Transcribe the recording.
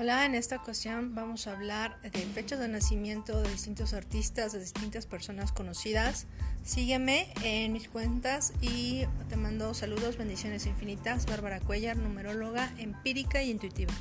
Hola, en esta ocasión vamos a hablar de fechas de nacimiento de distintos artistas, de distintas personas conocidas. Sígueme en mis cuentas y te mando saludos, bendiciones infinitas. Bárbara Cuellar, numeróloga empírica y intuitiva.